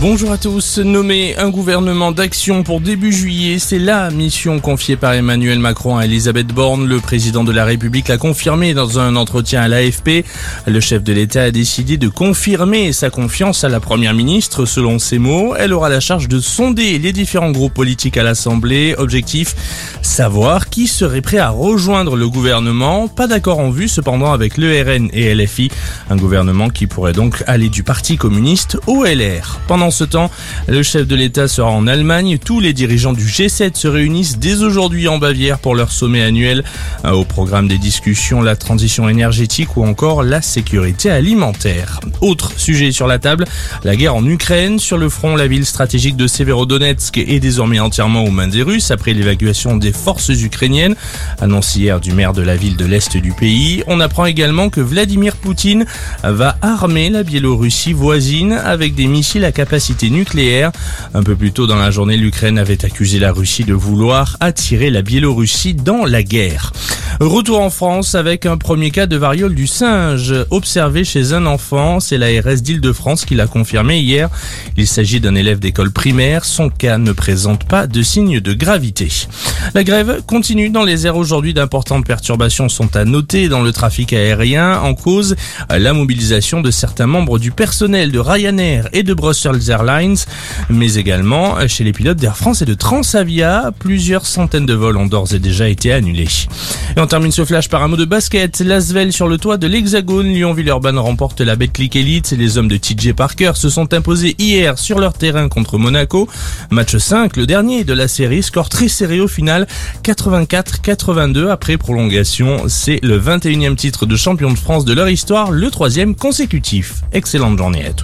Bonjour à tous. Nommer un gouvernement d'action pour début juillet, c'est la mission confiée par Emmanuel Macron à Elisabeth Borne. Le président de la République l'a confirmé dans un entretien à l'AFP. Le chef de l'État a décidé de confirmer sa confiance à la première ministre. Selon ses mots, elle aura la charge de sonder les différents groupes politiques à l'Assemblée. Objectif, savoir qui serait prêt à rejoindre le gouvernement. Pas d'accord en vue cependant avec le RN et LFI. Un gouvernement qui pourrait donc aller du Parti communiste au LR. Pendant ce temps, le chef de l'État sera en Allemagne. Tous les dirigeants du G7 se réunissent dès aujourd'hui en Bavière pour leur sommet annuel. Euh, au programme des discussions, la transition énergétique ou encore la sécurité alimentaire. Autre sujet sur la table, la guerre en Ukraine. Sur le front, la ville stratégique de Severodonetsk est désormais entièrement aux mains des Russes après l'évacuation des forces ukrainiennes, annonce hier du maire de la ville de l'Est du pays. On apprend également que Vladimir Poutine va armer la Biélorussie voisine avec des missiles à capacité nucléaire. Un peu plus tôt dans la journée, l'Ukraine avait accusé la Russie de vouloir attirer la Biélorussie dans la guerre. Retour en France avec un premier cas de variole du singe observé chez un enfant. C'est l'ARS d'Île-de-France qui l'a confirmé hier. Il s'agit d'un élève d'école primaire. Son cas ne présente pas de signe de gravité. La grève continue dans les airs aujourd'hui. D'importantes perturbations sont à noter dans le trafic aérien. En cause, la mobilisation de certains membres du personnel de Ryanair et de Brussels Airlines, mais également chez les pilotes d'Air France et de Transavia. Plusieurs centaines de vols ont d'ores et déjà été annulés termine ce flash par un mot de basket. L'Asvel sur le toit de l'Hexagone. Lyon-Villeurbanne remporte la Betclic Elite. Les hommes de TJ Parker se sont imposés hier sur leur terrain contre Monaco. Match 5, le dernier de la série. Score très serré au final. 84-82 après prolongation. C'est le 21e titre de champion de France de leur histoire, le troisième consécutif. Excellente journée à tous.